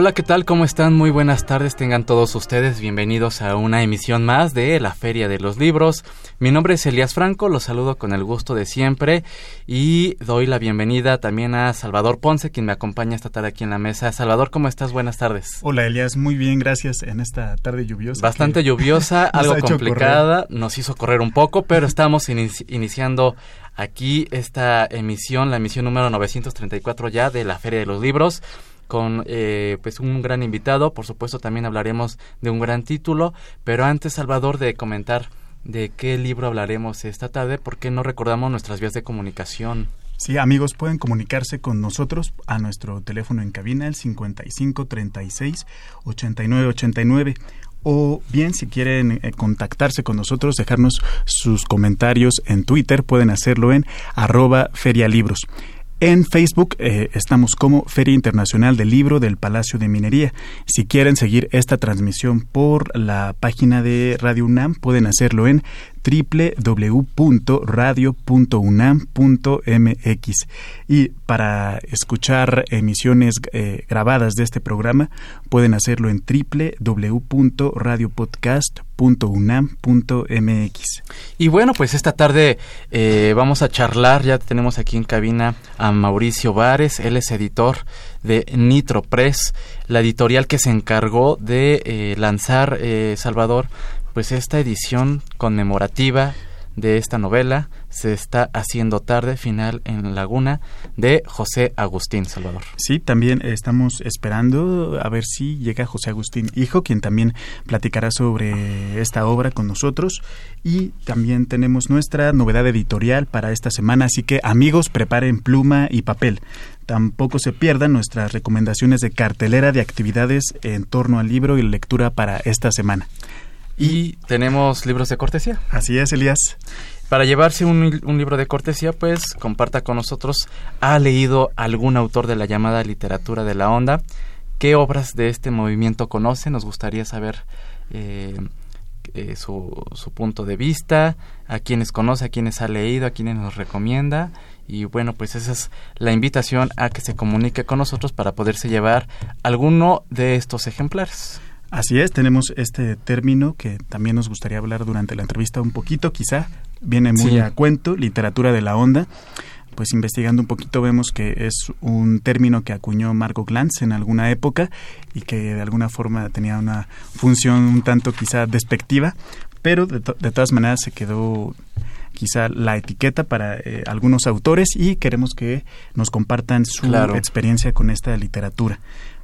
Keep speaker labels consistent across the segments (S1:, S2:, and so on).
S1: Hola, ¿qué tal? ¿Cómo están? Muy buenas tardes, tengan todos ustedes bienvenidos a una emisión más de la Feria de los Libros. Mi nombre es Elías Franco, los saludo con el gusto de siempre y doy la bienvenida también a Salvador Ponce, quien me acompaña esta tarde aquí en la mesa. Salvador, ¿cómo estás? Buenas tardes.
S2: Hola, Elías, muy bien, gracias en esta tarde lluviosa.
S1: Bastante lluviosa, algo complicada, nos hizo correr un poco, pero estamos iniciando aquí esta emisión, la emisión número 934 ya de la Feria de los Libros con eh, pues un gran invitado. Por supuesto, también hablaremos de un gran título. Pero antes, Salvador, de comentar de qué libro hablaremos esta tarde, ¿por qué no recordamos nuestras vías de comunicación?
S2: Sí, amigos, pueden comunicarse con nosotros a nuestro teléfono en cabina, el 55 36 89 89 o bien si quieren eh, contactarse con nosotros, dejarnos sus comentarios en Twitter, pueden hacerlo en arroba ferialibros. En Facebook eh, estamos como Feria Internacional del Libro del Palacio de Minería. Si quieren seguir esta transmisión por la página de Radio UNAM, pueden hacerlo en www.radio.unam.mx. Y para escuchar emisiones eh, grabadas de este programa, pueden hacerlo en www.radiopodcast.unam.mx.
S1: Y bueno, pues esta tarde eh, vamos a charlar, ya tenemos aquí en cabina a Mauricio Vares, él es editor de Nitro Press, la editorial que se encargó de eh, lanzar, Salvador, pues esta edición conmemorativa de esta novela se está haciendo tarde final en Laguna de José Agustín Salvador.
S2: Sí, también estamos esperando a ver si llega José Agustín hijo, quien también platicará sobre esta obra con nosotros y también tenemos nuestra novedad editorial para esta semana, así que amigos, preparen pluma y papel. Tampoco se pierdan nuestras recomendaciones de cartelera de actividades en torno al libro y lectura para esta semana.
S1: Y tenemos libros de cortesía.
S2: Así es, Elías.
S1: Para llevarse un, libro de cortesía, pues comparta con nosotros. ¿Ha leído algún autor de la llamada literatura de la onda? ¿Qué obras de este movimiento conoce? Nos gustaría saber eh, eh, su, su, punto de vista, a quienes conoce, a quienes ha leído, a quienes nos recomienda. Y bueno, pues esa es la invitación a que se comunique con nosotros para poderse llevar alguno de estos ejemplares.
S2: Así es, tenemos este término que también nos gustaría hablar durante la entrevista un poquito, quizá viene muy a cuento, literatura de la onda. Pues investigando un poquito vemos que es un término que acuñó Marco Glantz en alguna época y que de alguna forma tenía una función un tanto quizá despectiva, pero de, todas maneras se quedó quizá la etiqueta para eh, algunos autores y queremos que nos compartan su experiencia con esta literatura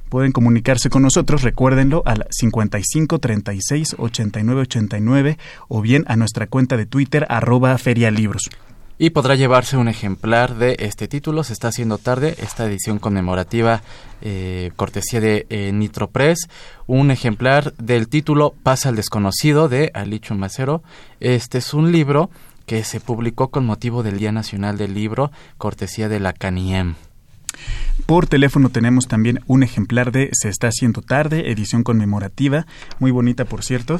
S2: pueden comunicarse con nosotros, recuérdenlo, al 55 36 89 89 o bien a nuestra cuenta de Twitter arroba ferialibros.
S1: Y podrá llevarse un ejemplar de este título. Se está haciendo tarde esta edición conmemorativa eh, cortesía de eh, Nitro Press. Un ejemplar del título Pasa al desconocido de Alicho Macero. Este es un libro que se publicó con motivo del Día Nacional del Libro, cortesía de la CANIEM.
S2: Por teléfono tenemos también un ejemplar de Se está haciendo tarde, edición conmemorativa, muy bonita por cierto.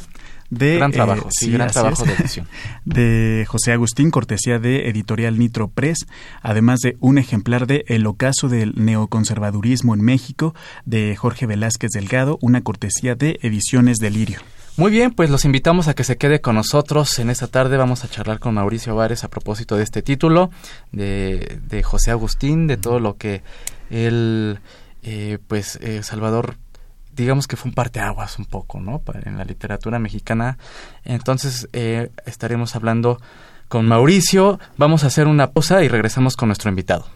S2: De,
S1: gran trabajo, eh, gran trabajo de edición.
S2: De José Agustín, cortesía de Editorial Nitro Press, además de un ejemplar de El ocaso del neoconservadurismo en México, de Jorge Velázquez Delgado, una cortesía de Ediciones Delirio.
S1: Muy bien, pues los invitamos a que se quede con nosotros. En esta tarde vamos a charlar con Mauricio Vares a propósito de este título, de, de José Agustín, de todo lo que él, eh, pues, eh, Salvador, digamos que fue un parteaguas un poco, ¿no? En la literatura mexicana. Entonces, eh, estaremos hablando con Mauricio. Vamos a hacer una pausa y regresamos con nuestro invitado.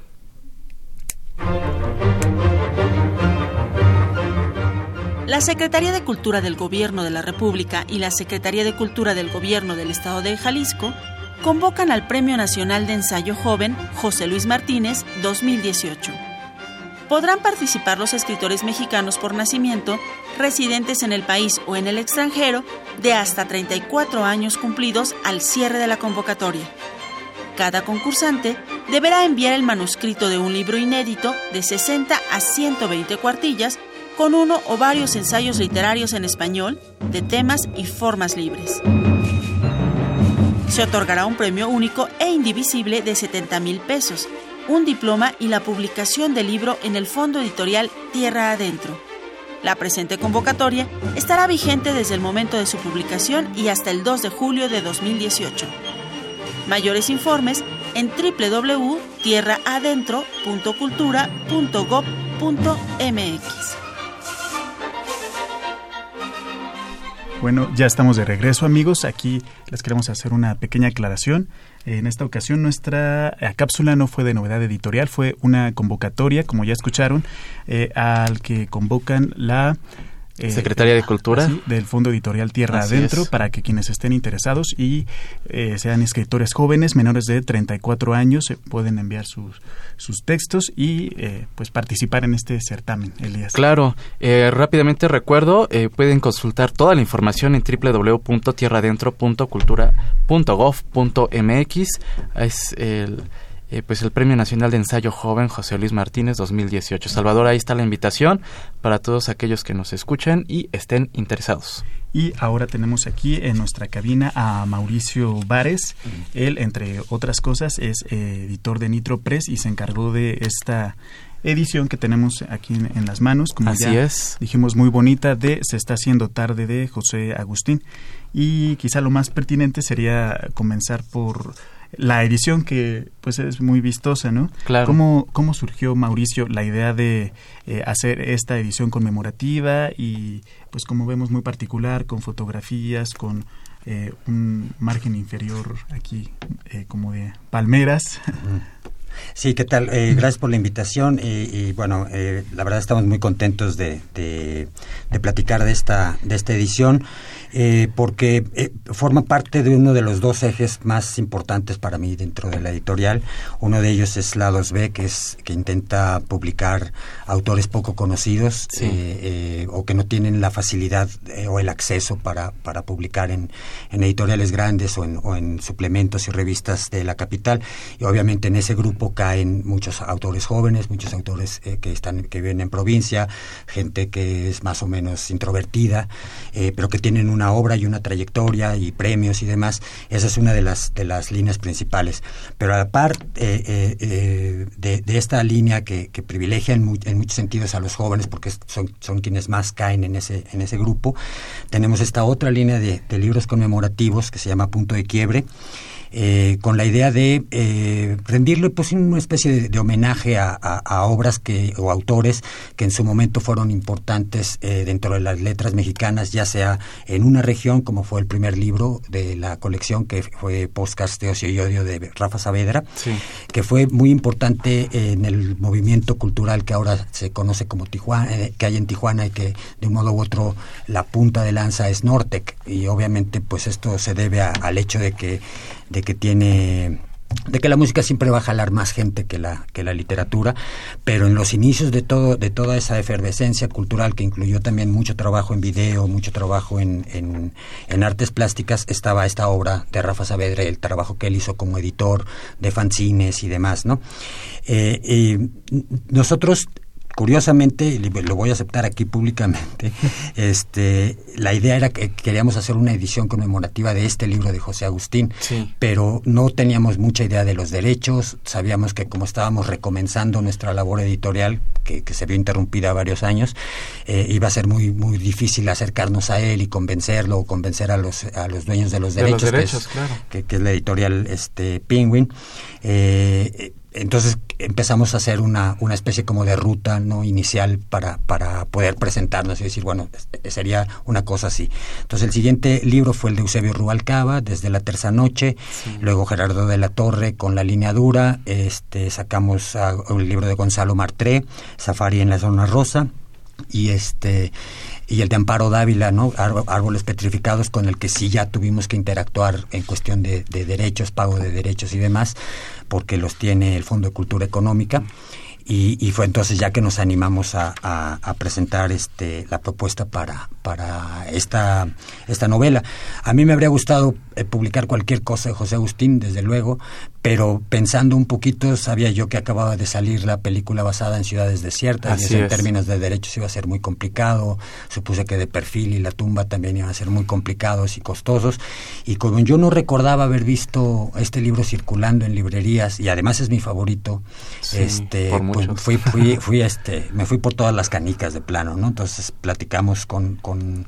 S3: La Secretaría de Cultura del Gobierno de la República y la Secretaría de Cultura del Gobierno del Estado de Jalisco convocan al Premio Nacional de Ensayo Joven José Luis Martínez 2018. podrán participar los escritores mexicanos por nacimiento, residentes en el país o en el extranjero, de hasta 34 años cumplidos al cierre de la convocatoria. Cada concursante deberá enviar el manuscrito de un libro inédito de 60 a 120 cuartillas con uno o varios ensayos literarios en español de temas y formas libres. Se otorgará un premio único e indivisible de 70 mil pesos, un diploma y la publicación del libro en el Fondo Editorial Tierra Adentro. La presente convocatoria estará vigente desde el momento de su publicación y hasta el 2 de julio de 2018. Mayores informes en www.tierraadentro.cultura.gov.mx.
S2: Bueno, ya estamos de regreso amigos. Aquí les queremos hacer una pequeña aclaración. En esta ocasión nuestra eh, cápsula no fue de novedad editorial, fue una convocatoria, como ya escucharon, eh, al que convocan la
S1: eh, Secretaría de Cultura.
S2: del Fondo Editorial Tierra Adentro, para que quienes estén interesados y eh, sean escritores jóvenes, menores de 34 años, se pueden enviar sus, sus textos y eh, pues participar en este certamen, Elías.
S1: Claro, rápidamente recuerdo, pueden consultar toda la información en www.tierradentro.cultura.gov.mx. Es el eh, pues el Premio Nacional de Ensayo Joven José Luis Martínez 2018. Salvador, ahí está la invitación para todos aquellos que nos escuchen y estén interesados.
S2: Y ahora tenemos aquí en nuestra cabina a Mauricio Vares. Él, entre otras cosas, es eh, editor de Nitro Press y se encargó de esta edición que tenemos aquí en, las manos, como
S1: Así
S2: ya
S1: es.
S2: dijimos muy bonita, de Se está haciendo tarde de José Agustín. Y quizá lo más pertinente sería comenzar por la edición que pues es muy vistosa, ¿no?
S1: Claro.
S2: ¿Cómo, cómo surgió, Mauricio, la idea de eh, hacer esta edición conmemorativa y pues como vemos muy particular, con fotografías, con eh, un margen inferior aquí eh, como de palmeras?
S4: Sí, ¿qué tal? gracias por la invitación y, bueno, la verdad estamos muy contentos de, de, de, platicar de esta, de esta edición eh, porque eh, forma parte de uno de los dos ejes más importantes para mí dentro de la editorial. Uno de ellos es la 2B, que, es, que intenta publicar autores poco conocidos eh, o que no tienen la facilidad o el acceso para, para publicar en, en editoriales grandes o en, o en suplementos y revistas de la capital. Y obviamente en ese grupo caen muchos autores jóvenes, muchos autores que, están, que viven en provincia, gente que es más o menos introvertida, pero que tienen un una obra y una trayectoria y premios y demás. Esa es una de las, de las líneas principales. Pero a la par eh, eh, eh, de, esta línea que, privilegia en, muchos sentidos a los jóvenes, porque son, son quienes más caen en ese, en ese grupo, tenemos esta otra línea de, de libros conmemorativos que se llama Punto de Quiebre eh, con la idea de eh, rendirle pues una especie de, homenaje a, obras que o autores que en su momento fueron importantes eh, dentro de las letras mexicanas, ya sea en una región como fue el primer libro de la colección que fue Postcast de Ocio y Odio de Rafa Saavedra, que fue muy importante en el movimiento cultural que ahora se conoce como Tijuana, eh, que hay en Tijuana y que de un modo u otro la punta de lanza es Nortec. Y obviamente pues esto se debe al hecho de que de que tiene de que la música siempre va a jalar más gente que la que la literatura, pero en los inicios de todo de toda esa efervescencia cultural que incluyó también mucho trabajo en video, mucho trabajo en, en, artes plásticas, estaba esta obra de Rafa Saavedra, el trabajo que él hizo como editor de fanzines y demás, ¿no? Eh, y nosotros curiosamente, lo voy a aceptar aquí públicamente, este, la idea era que queríamos hacer una edición conmemorativa de este libro de José Agustín, pero no teníamos mucha idea de los derechos, sabíamos que como estábamos recomenzando nuestra labor editorial, que, se vio interrumpida varios años, eh, iba a ser muy muy difícil acercarnos a él y convencerlo o convencer a los a los dueños de los derechos, que, es, la editorial este Penguin. Eh, entonces empezamos a hacer una, una especie como de ruta no inicial para, para poder presentarnos y decir, bueno, sería una cosa así. Entonces el siguiente libro fue el de Eusebio Rubalcaba, desde la tercera noche, luego Gerardo de la Torre con La línea dura, este, sacamos un libro de Gonzalo Martré, Safari en la zona rosa, y este y el de Amparo Dávila, ¿no? Árboles petrificados con el que sí ya tuvimos que interactuar en cuestión de, derechos, pago de derechos y demás, porque los tiene el Fondo de Cultura Económica. y, fue entonces ya que nos animamos a, presentar este la propuesta para, para esta, esta novela. A mí me habría gustado publicar cualquier cosa de José Agustín, desde luego, pero pensando un poquito, sabía yo que acababa de salir la película basada en ciudades desiertas, y eso en términos de derechos iba a ser muy complicado, supuse que de perfil y la tumba también iban a ser muy complicados y costosos, y como yo no recordaba haber visto este libro circulando en librerías, y además es mi favorito, este, pues fui, fui, fui, este, me fui por todas las canicas de plano, ¿no? Entonces platicamos con, con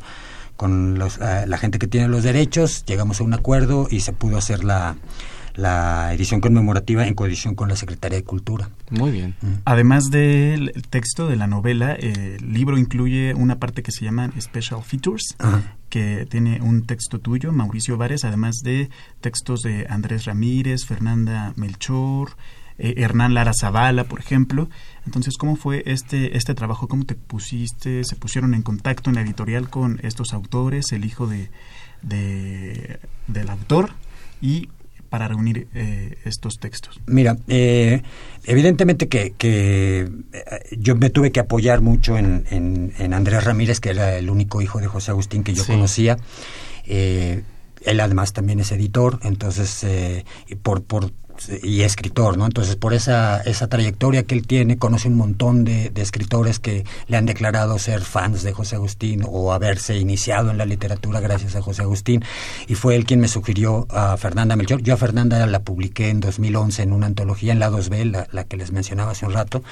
S4: con los, eh, la gente que tiene los derechos, llegamos a un acuerdo y se pudo hacer la, la edición conmemorativa en coedición con la Secretaría de Cultura.
S1: Muy bien.
S2: Mm. Además del texto de la novela, el libro incluye una parte que se llama Special Features, que tiene un texto tuyo, Mauricio Vares, además de textos de Andrés Ramírez, Fernanda Melchor, eh, Hernán Lara Zavala, por ejemplo. Entonces, ¿cómo fue este, este trabajo? ¿Cómo te pusiste? ¿Se pusieron en contacto en la editorial con estos autores, el hijo de, del autor? Y para reunir eh, estos textos?
S4: Mira, eh, evidentemente que, que, yo me tuve que apoyar mucho en, en, Andrés Ramírez, que era el único hijo de José Agustín que yo conocía. él además también es editor, entonces por, por y escritor, ¿no? Entonces, por esa, esa trayectoria que él tiene, conoce un montón de, escritores que le han declarado ser fans de José Agustín o haberse iniciado en la literatura gracias a José Agustín, y fue él quien me sugirió a Fernanda Melchor. Yo a Fernanda la publiqué en 2011 en una antología en la 2B, la, que les mencionaba hace un rato,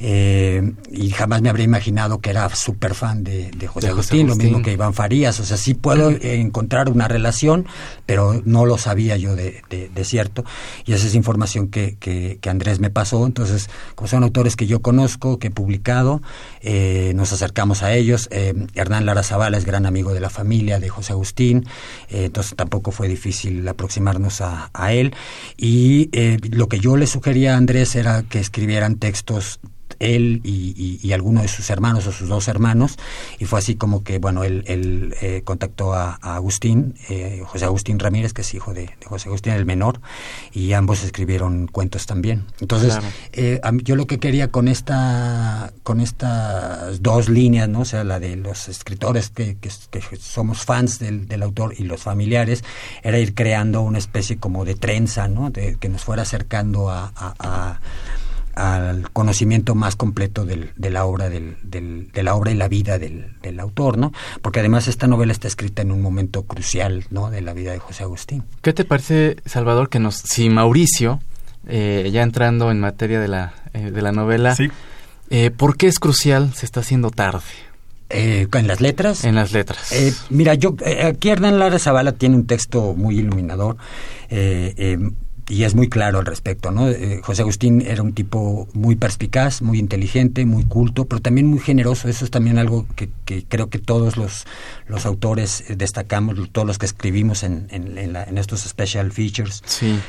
S4: eh, y jamás me habría imaginado que era súper fan de, José, Agustín, lo mismo que Iván Farías, o sea, sí puedo encontrar una relación, pero no lo sabía yo de, de cierto, y esa es información que, que, Andrés me pasó. Entonces, como son autores que yo conozco, que he publicado, eh, nos acercamos a ellos. Eh, Hernán Lara Zavala es gran amigo de la familia de José Agustín, eh, entonces tampoco fue difícil aproximarnos a, a él. Y lo que yo le sugería a Andrés era que escribieran textos él y, y, alguno de sus hermanos o sus dos hermanos, y fue así como que, bueno, él, él eh, contactó a, Agustín, eh, José Agustín Ramírez, que es hijo de, José Agustín el menor, y ambos escribieron cuentos también. Entonces, eh, yo lo que quería con esta, con estas dos líneas, ¿no? O sea, la de los escritores que, que, somos fans del, del, autor y los familiares, era ir creando una especie como de trenza, ¿no? De, que nos fuera acercando a al conocimiento más completo del, de la obra del, de la obra y la vida del, del, autor, ¿no? Porque además esta novela está escrita en un momento crucial, ¿no? De la vida de José Agustín.
S1: ¿Qué te parece, Salvador, que nos, si Mauricio, eh, ya entrando en materia de la, eh, de la novela, eh, ¿por qué es crucial? Se está haciendo tarde.
S4: ¿En las letras?
S1: En las letras.
S4: mira, yo aquí Hernán Lara Zavala tiene un texto muy iluminador y es muy claro al respecto, ¿no? Eh, José Agustín era un tipo muy perspicaz, muy inteligente, muy culto, pero también muy generoso. Eso es también algo que, creo que todos los, los autores destacamos, todos los que escribimos en, en, estos special features,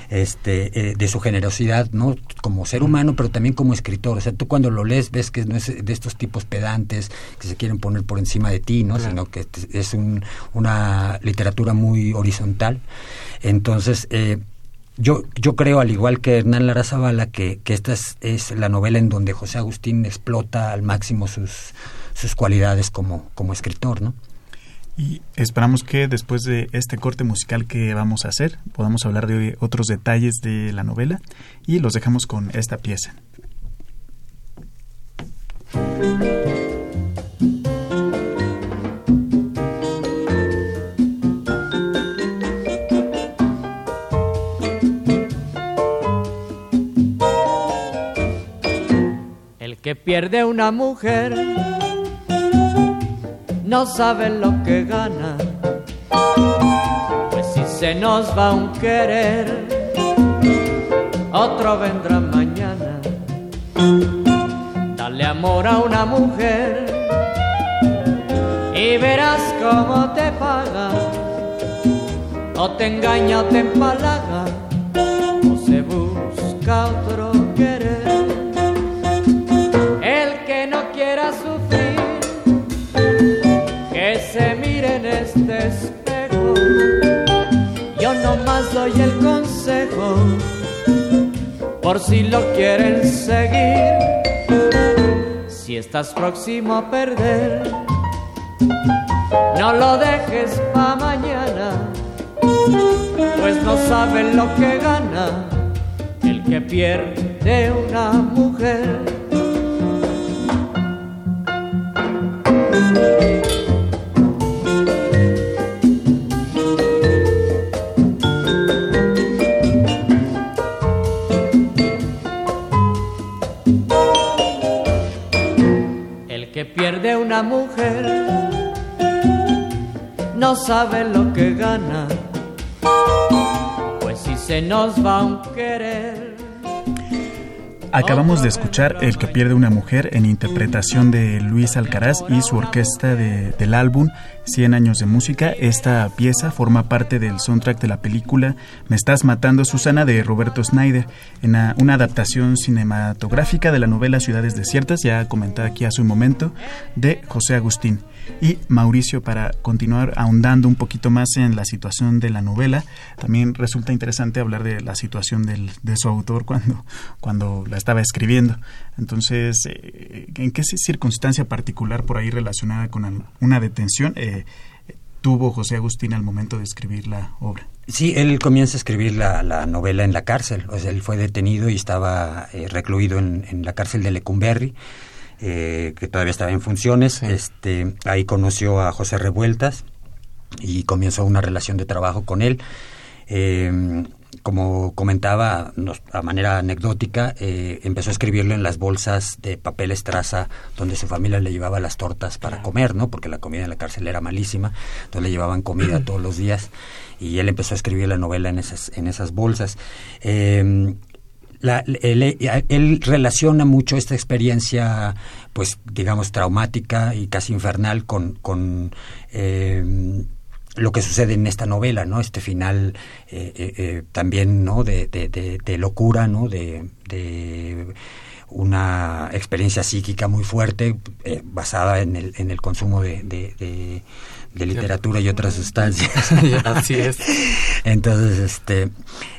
S4: este, eh, de su generosidad, ¿no? Como ser humano, pero también como escritor. O sea, tú cuando lo lees ves que no es de estos tipos pedantes que se quieren poner por encima de ti, ¿no? Sino que es un, una literatura muy horizontal. Entonces, eh, yo, yo creo, al igual que Hernán Lara que, que esta es, la novela en donde José Agustín explota al máximo sus, sus cualidades como, como escritor, ¿no?
S2: Y esperamos que después de este corte musical que vamos a hacer, podamos hablar de otros detalles de la novela y los dejamos con esta pieza.
S5: Que pierde una mujer no sabe lo que gana, pues si se nos va un querer, otro vendrá mañana. Dale amor a una mujer y verás cómo te paga, o te engaña o te empalaga, o se busca otro doy el consejo, por si lo quieren seguir, si estás próximo a perder, no lo dejes pa' mañana, pues no sabes lo que gana el que pierde una mujer. Mujer, no sabe lo que gana, pues si se nos va un querer.
S2: Acabamos de escuchar El que pierde una mujer en interpretación de Luis Alcaraz y su orquesta del álbum 100 años de música. Esta pieza forma parte del soundtrack de la película Me estás matando Susana de Roberto Snyder, en una, adaptación cinematográfica de la novela Ciudades Desiertas, ya comentada aquí hace un momento, de José Agustín. Y Mauricio, para continuar ahondando un poquito más en la situación de la novela, también resulta interesante hablar de la situación del, de su autor cuando, cuando la estaba escribiendo. Entonces, eh, ¿en qué circunstancia particular por ahí relacionada con una detención eh, tuvo José Agustín al momento de escribir la obra?
S4: Sí, él comienza a escribir la, novela en la cárcel. Él fue detenido y estaba eh, recluido en, la cárcel de Lecumberri. Que todavía estaba en funciones. Este, ahí conoció a José Revueltas y comenzó una relación de trabajo con él como comentaba a manera anecdótica, eh, empezó a escribirlo en las bolsas de papel estraza donde su familia le llevaba las tortas para comer, ¿no? Porque la comida en la cárcel era malísima, entonces le llevaban comida todos los días y él empezó a escribir la novela en esas, en esas bolsas. Em, él, relaciona mucho esta experiencia, pues digamos, traumática y casi infernal con, con em, lo que sucede en esta novela, ¿no? Este final eh, eh, eh, también, ¿no? De, de, locura, ¿no? De, una experiencia psíquica muy fuerte basada en el, en el consumo de, literatura y otras sustancias.
S1: Así es.
S4: Entonces, este,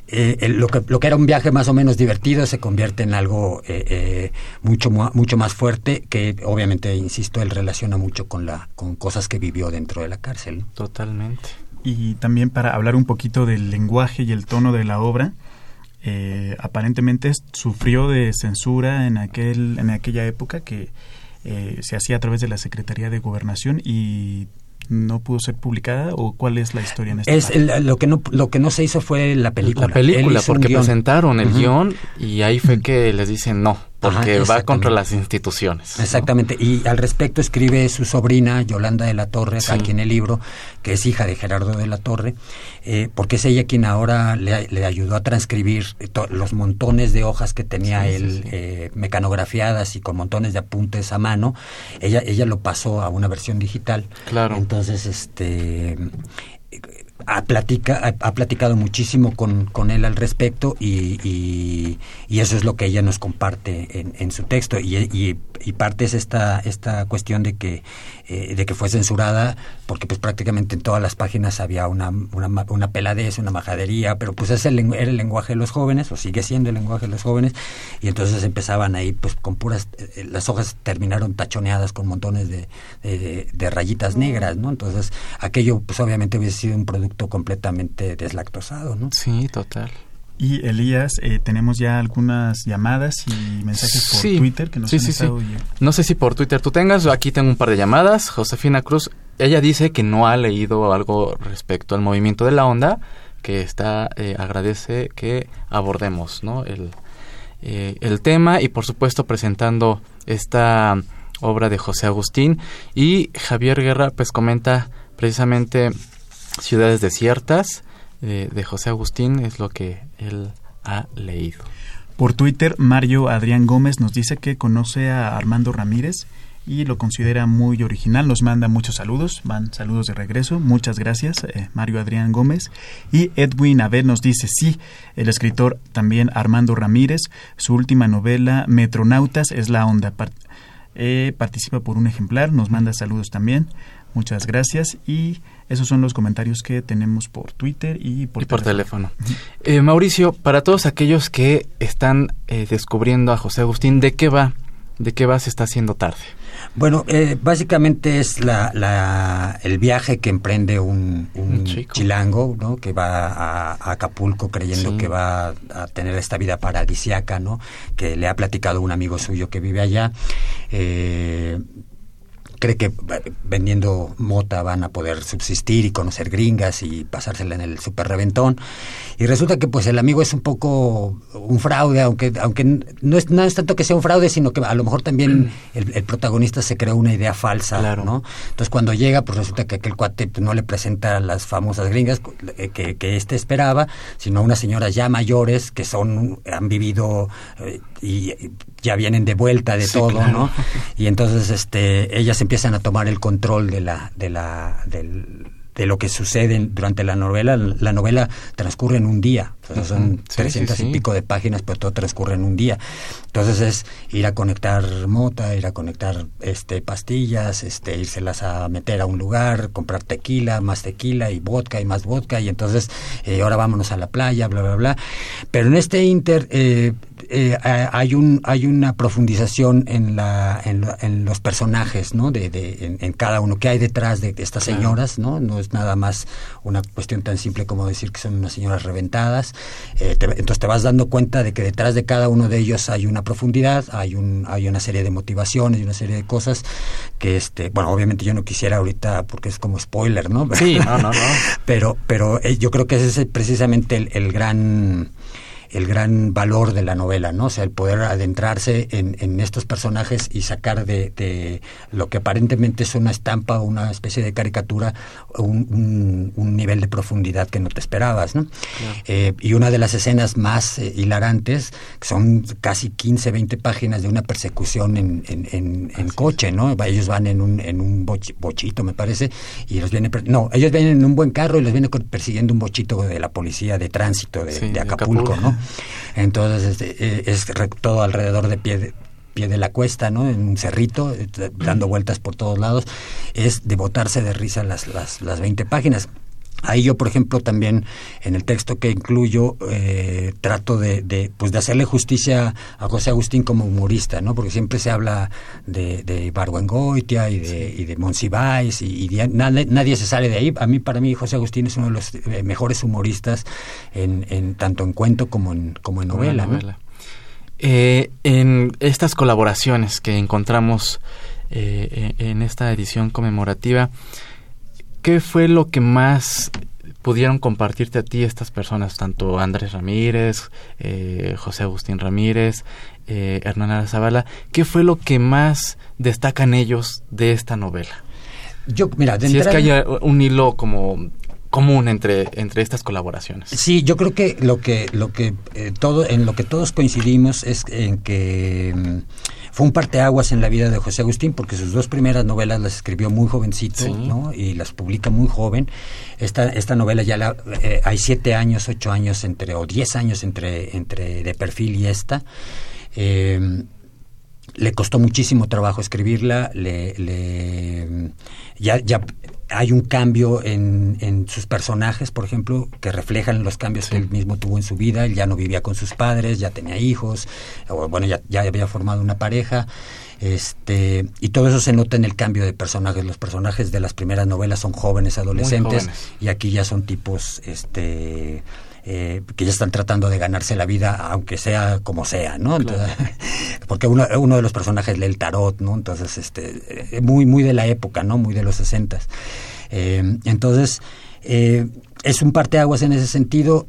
S4: eh, lo, que, lo que era un viaje más o menos divertido se convierte en algo eh, eh, mucho, mucho más fuerte que obviamente, insisto, él relaciona mucho con, la, con cosas que vivió dentro de la cárcel.
S1: Totalmente.
S2: Y también para hablar un poquito del lenguaje y el tono de la obra, aparentemente sufrió de censura en, aquel, en aquella época que se hacía a través de la Secretaría de Gobernación y no pudo ser publicada o cuál es la historia en este
S4: es lo que no lo que no se hizo fue la película.
S1: La película porque presentaron el guion y ahí fue que les dicen no porque va contra las instituciones.
S4: Exactamente, y al respecto escribe su sobrina Yolanda de la Torre, aquí en el libro, que es hija de Gerardo de la Torre, eh, porque es ella quien ahora le, ayudó a transcribir los montones de hojas que tenía él eh, mecanografiadas y con montones de apuntes a mano. Ella, ella lo pasó a una versión digital.
S1: Claro.
S4: Entonces, este ha, platica, ha, platicado muchísimo con, con, él al respecto y, y, eso es lo que ella nos comparte en, en su texto y, y, parte es esta, esta cuestión de que, eh, de que fue censurada porque pues prácticamente en todas las páginas había una, una, una peladez, una majadería, pero pues ese era el lenguaje de los jóvenes o sigue siendo el lenguaje de los jóvenes y entonces empezaban ahí pues con puras, eh, las hojas terminaron tachoneadas con montones de, de, de rayitas negras, ¿no? Entonces aquello pues obviamente hubiese sido un producto completamente deslactosado, ¿no?
S1: Sí, total.
S2: Y Elías, eh, tenemos ya algunas llamadas y mensajes por Twitter que nos
S1: sí, sí, sí. No sé si por Twitter tú tengas, aquí tengo un par de llamadas. Josefina Cruz, ella dice que no ha leído algo respecto al movimiento de la onda, que está eh, agradece que abordemos, ¿no? El, eh, el tema y por supuesto presentando esta obra de José Agustín y Javier Guerra pues comenta precisamente Ciudades Desiertas de, José Agustín es lo que él ha leído.
S2: Por Twitter, Mario Adrián Gómez nos dice que conoce a Armando Ramírez y lo considera muy original. Nos manda muchos saludos, van saludos de regreso. Muchas gracias, eh, Mario Adrián Gómez. Y Edwin Abel nos dice, sí, el escritor también Armando Ramírez, su última novela, Metronautas, es la onda. Eh, participa por un ejemplar, nos manda saludos también. Muchas gracias y esos son los comentarios que tenemos por Twitter y por,
S1: teléfono. Eh, Mauricio, para todos aquellos que están eh, descubriendo a José Agustín, ¿de qué va? ¿De qué va Se está haciendo tarde?
S4: Bueno, eh, básicamente es la, el viaje que emprende un, chilango, ¿no? Que va a, Acapulco creyendo que va a tener esta vida paradisiaca, ¿no? Que le ha platicado un amigo suyo que vive allá. Eh, cree que vendiendo mota van a poder subsistir y conocer gringas y pasársela en el super reventón. Y resulta que pues el amigo es un poco un fraude, aunque aunque no es, no es tanto que sea un fraude, sino que a lo mejor también el, protagonista se creó una idea falsa, ¿no? Entonces cuando llega, pues resulta que aquel cuate no le presenta las famosas gringas eh, que, que éste esperaba, sino a unas señoras ya mayores que son, han vivido eh, y ya vienen de vuelta de todo, ¿no? Y entonces este ellas empiezan a tomar el control de la de la del de lo que sucede durante la novela. La novela transcurre en un día, son trescientas y pico de páginas, pero todo transcurre en un día. Entonces es ir a conectar mota, ir a conectar este pastillas, este írselas a meter a un lugar, comprar tequila, más tequila y vodka y más vodka y entonces eh, ahora vámonos a la playa, bla bla bla. Pero en este inter eh, eh, hay un hay una profundización en la en, los personajes, ¿no? De, de en, cada uno que hay detrás de, estas señoras, ¿no? No es nada más una cuestión tan simple como decir que son unas señoras reventadas. Eh, entonces te vas dando cuenta de que detrás de cada uno de ellos hay una profundidad, hay un hay una serie de motivaciones y una serie de cosas que este bueno obviamente yo no quisiera ahorita porque es como spoiler, ¿no?
S1: Sí, no, no, no.
S4: pero pero eh, yo creo que ese es precisamente el gran el gran valor de la novela, ¿no? O sea, el poder adentrarse en, en estos personajes y sacar de, de, lo que aparentemente es una estampa o una especie de caricatura un, un, nivel de profundidad que no te esperabas, ¿no? Eh, y una de las escenas más eh, hilarantes, son casi 15, 20 páginas de una persecución en, en, en, coche, ¿no? Ellos van en un, en un bochito, me parece, y los vienen... No, ellos vienen en un buen carro y los viene persiguiendo un bochito de la policía de tránsito de, de Acapulco, ¿no? Entonces este, eh, es todo alrededor de pie de, pie de la cuesta, ¿no? En un cerrito, eh, dando vueltas por todos lados, es de botarse de risa las, las, las 20 páginas. Ahí yo, por ejemplo, también en el texto que incluyo eh, trato de, de, pues de hacerle justicia a José Agustín como humorista, ¿no? Porque siempre se habla de, de Barguengoitia y de, y de Monsiváis y, nadie, nadie, se sale de ahí. A mí, para mí, José Agustín es uno de los eh, mejores humoristas en, en tanto en cuento como en, como en novela.
S1: Eh, en estas colaboraciones que encontramos en esta edición conmemorativa, ¿qué fue lo que más pudieron compartirte a ti estas personas, tanto Andrés Ramírez, eh, José Agustín Ramírez, eh, Hernán Zavala? ¿Qué fue lo que más destacan ellos de esta novela?
S4: Yo, mira,
S1: si es que haya un hilo como común entre entre estas colaboraciones.
S4: Sí, yo creo que lo que lo que eh, todo en lo que todos coincidimos es en que mm, fue un parteaguas en la vida de José Agustín porque sus dos primeras novelas las escribió muy jovencito, ¿no? Y las publica muy joven. Esta, esta novela ya la, eh, hay siete años, ocho años entre, o diez años entre, entre de perfil y esta. Eh, le costó muchísimo trabajo escribirla, le, le ya, ya hay un cambio en, en, sus personajes, por ejemplo, que reflejan los cambios que él mismo tuvo en su vida. Él ya no vivía con sus padres, ya tenía hijos, o bueno, ya, ya había formado una pareja. Este, y todo eso se nota en el cambio de personajes. Los personajes de las primeras novelas son jóvenes, adolescentes, y aquí ya son tipos este, eh, que ya están tratando de ganarse la vida, aunque sea como sea, ¿no? porque uno, uno de los personajes lee el tarot, ¿no? Entonces, este, eh, muy, muy de la época, ¿no? Muy de los sesentas. Eh, entonces, es un parteaguas en ese sentido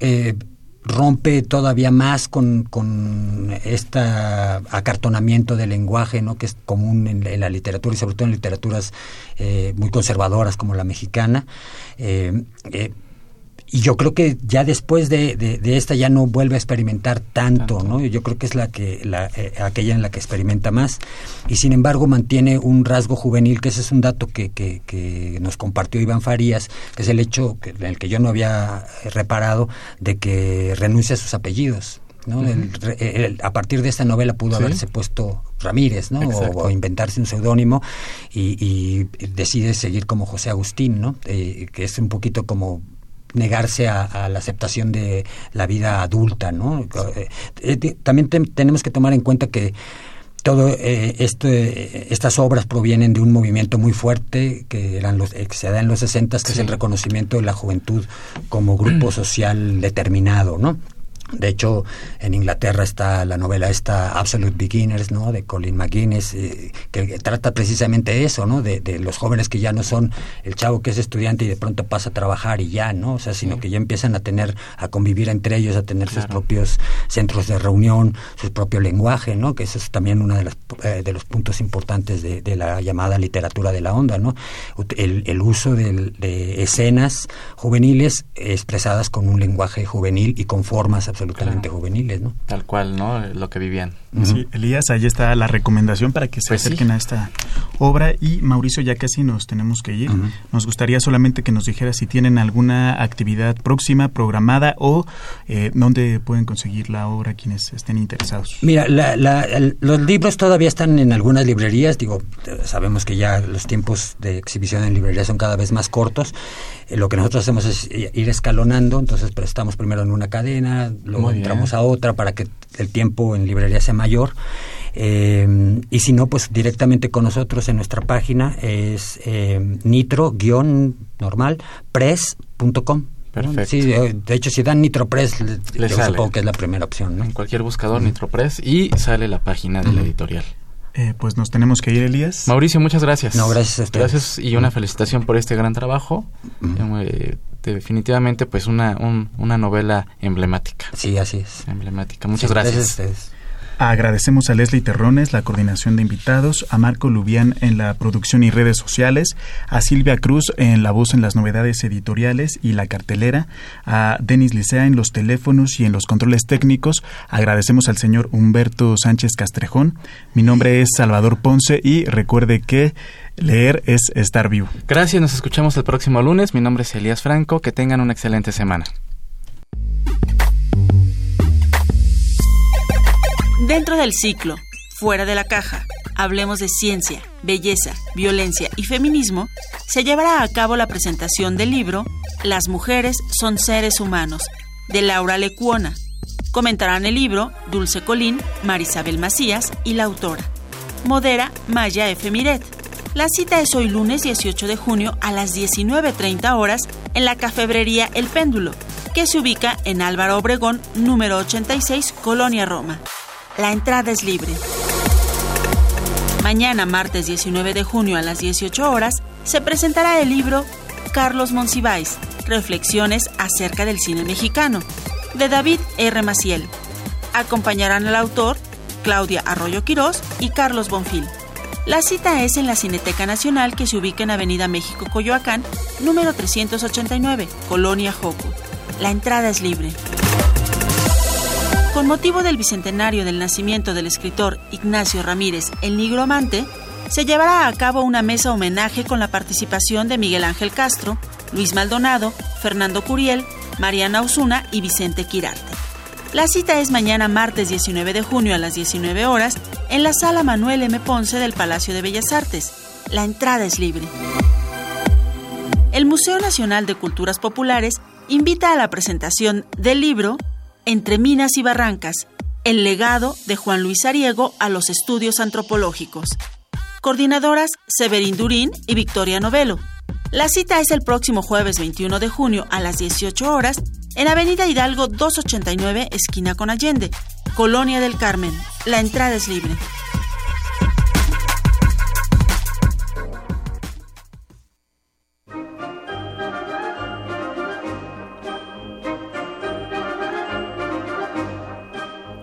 S4: rompe todavía más con, con este acartonamiento del lenguaje ¿no? que es común en, la literatura y sobre todo en literaturas muy conservadoras como la mexicana. Y yo creo que ya después de, de, esta ya no vuelve a experimentar tanto, ¿no? Yo creo que es la que la, eh, aquella en la que experimenta más y sin embargo mantiene un rasgo juvenil que ese es un dato que, que, que nos compartió Iván Farías, que es el hecho que, en el que yo no había reparado de que renuncia a sus apellidos. ¿no? a partir de esta novela pudo haberse puesto Ramírez, ¿no? O, inventarse un seudónimo y, y, decide seguir como José Agustín, ¿no? Eh, que es un poquito como negarse a, la aceptación de la vida adulta, ¿no? Eh, eh, también tenemos que tomar en cuenta que todo eh, este, estas obras provienen de un movimiento muy fuerte que eran los que se da en los 60 que es el reconocimiento de la juventud como grupo social determinado, ¿no? De hecho, en Inglaterra está la novela esta Absolute Beginners, ¿no? De Colin McGuinness, eh, que, trata precisamente eso, ¿no? De, los jóvenes que ya no son el chavo que es estudiante y de pronto pasa a trabajar y ya, ¿no? O sea, sino que ya empiezan a tener, a convivir entre ellos, a tener sus propios centros de reunión, su propio lenguaje, ¿no? Que eso es también uno de, las, eh, de los puntos importantes de, la llamada literatura de la onda, ¿no? El, uso de, escenas juveniles expresadas con un lenguaje juvenil y con formas absolutamente absolutamente juveniles, ¿no?
S1: Tal cual, ¿no? Lo que vivían.
S2: Sí, Elías, ahí está la recomendación para que se pues acerquen a esta obra. Y Mauricio, ya casi nos tenemos que ir. Nos gustaría solamente que nos dijera si tienen alguna actividad próxima, programada o eh, dónde pueden conseguir la obra quienes estén interesados.
S4: Mira, los libros todavía están en algunas librerías. Digo, sabemos que ya los tiempos de exhibición en librerías son cada vez más cortos. Eh, lo que nosotros hacemos es ir escalonando, entonces estamos primero en una cadena, luego entramos a otra para que el tiempo en librería sea mayor. Eh, y si no, pues directamente con nosotros en nuestra página es eh, nitro-normal press.com. Perfecto. Sí, de hecho, si dan NitroPress, yo supongo que es la primera opción. ¿no?
S1: En cualquier buscador, NitroPress, y sale la página de la editorial.
S2: Eh, pues nos tenemos que ir, Elías.
S1: Mauricio, muchas gracias.
S4: No, gracias a
S1: Gracias y una felicitación por este gran trabajo. Eh, definitivamente, pues una, una novela emblemática.
S4: Sí, así es.
S1: Emblemática. Muchas gracias.
S2: Gracias a ustedes. Agradecemos a Leslie Terrones la coordinación de invitados, a Marco Lubián en la producción y redes sociales, a Silvia Cruz en la voz en las novedades editoriales y la cartelera, a Denis Licea en los teléfonos y en los controles técnicos. Agradecemos al señor Humberto Sánchez Castrejón. Mi nombre es Salvador Ponce y recuerde que leer es estar vivo.
S1: Gracias, nos escuchamos el próximo lunes. Mi nombre es Elías Franco. Que tengan una excelente semana.
S3: Dentro del ciclo, fuera de la caja, hablemos de ciencia, belleza, violencia y feminismo, se llevará a cabo la presentación del libro Las mujeres son seres humanos, de Laura Lecuona. Comentarán el libro Dulce Colín, Marisabel Macías y la autora. Modera Maya F. Miret. La cita es hoy lunes 18 de junio a las 19.30 horas en la cafebrería El Péndulo, que se ubica en Álvaro Obregón, número 86, Colonia Roma. La entrada es libre. Mañana, martes 19 de junio a las 18 horas, se presentará el libro Carlos Monsiváis, Reflexiones acerca del cine mexicano, de David R. Maciel. Acompañarán al autor Claudia Arroyo Quirós y Carlos Bonfil. La cita es en la Cineteca Nacional que se ubica en Avenida México Coyoacán, número 389, Colonia Joco. La entrada es libre. Con motivo del bicentenario del nacimiento del escritor Ignacio Ramírez, el nigromante, se llevará a cabo una mesa homenaje con la participación de Miguel Ángel Castro, Luis Maldonado, Fernando Curiel, Mariana Osuna y Vicente Quirarte. La cita es mañana martes 19 de junio a las 19 horas en la sala Manuel M. Ponce del Palacio de Bellas Artes. La entrada es libre. El Museo Nacional de Culturas Populares invita a la presentación del libro entre Minas y Barrancas, el legado de Juan Luis Ariego a los estudios antropológicos. Coordinadoras Severín Durín y Victoria Novelo. La cita es el próximo jueves 21 de junio a las 18 horas en Avenida Hidalgo 289, esquina con Allende, Colonia del Carmen. La entrada es libre.